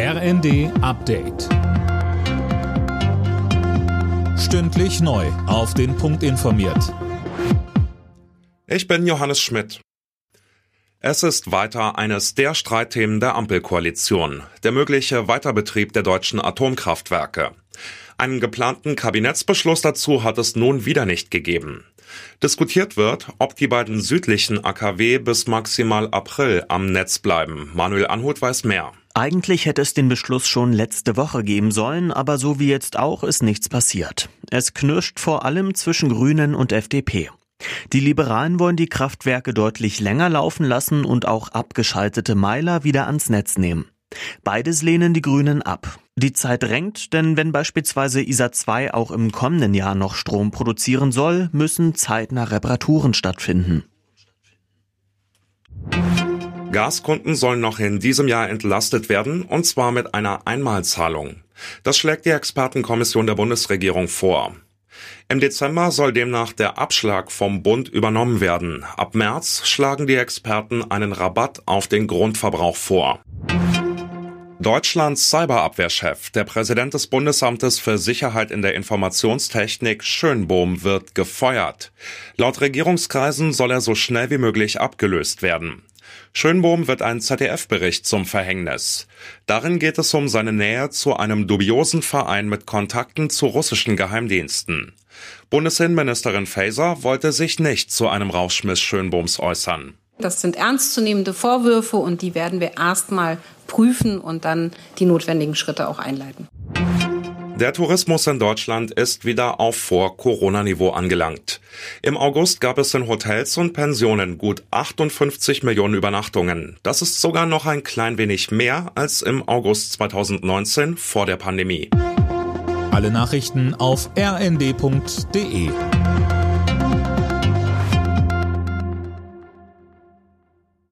RND Update. Stündlich neu. Auf den Punkt informiert. Ich bin Johannes Schmidt. Es ist weiter eines der Streitthemen der Ampelkoalition, der mögliche Weiterbetrieb der deutschen Atomkraftwerke. Einen geplanten Kabinettsbeschluss dazu hat es nun wieder nicht gegeben. Diskutiert wird, ob die beiden südlichen AKW bis maximal April am Netz bleiben. Manuel Anhut weiß mehr. Eigentlich hätte es den Beschluss schon letzte Woche geben sollen, aber so wie jetzt auch ist nichts passiert. Es knirscht vor allem zwischen Grünen und FDP. Die Liberalen wollen die Kraftwerke deutlich länger laufen lassen und auch abgeschaltete Meiler wieder ans Netz nehmen. Beides lehnen die Grünen ab. Die Zeit drängt, denn wenn beispielsweise ISA 2 auch im kommenden Jahr noch Strom produzieren soll, müssen zeitnah Reparaturen stattfinden. Gaskunden sollen noch in diesem Jahr entlastet werden, und zwar mit einer Einmalzahlung. Das schlägt die Expertenkommission der Bundesregierung vor. Im Dezember soll demnach der Abschlag vom Bund übernommen werden. Ab März schlagen die Experten einen Rabatt auf den Grundverbrauch vor. Deutschlands Cyberabwehrchef, der Präsident des Bundesamtes für Sicherheit in der Informationstechnik Schönbohm wird gefeuert. Laut Regierungskreisen soll er so schnell wie möglich abgelöst werden. Schönbohm wird ein ZDF-Bericht zum Verhängnis. Darin geht es um seine Nähe zu einem dubiosen Verein mit Kontakten zu russischen Geheimdiensten. Bundesinnenministerin Faeser wollte sich nicht zu einem Rauschmiss Schönbohms äußern. Das sind ernstzunehmende Vorwürfe und die werden wir erstmal prüfen und dann die notwendigen Schritte auch einleiten. Der Tourismus in Deutschland ist wieder auf Vor-Corona-Niveau angelangt. Im August gab es in Hotels und Pensionen gut 58 Millionen Übernachtungen. Das ist sogar noch ein klein wenig mehr als im August 2019 vor der Pandemie. Alle Nachrichten auf rnd.de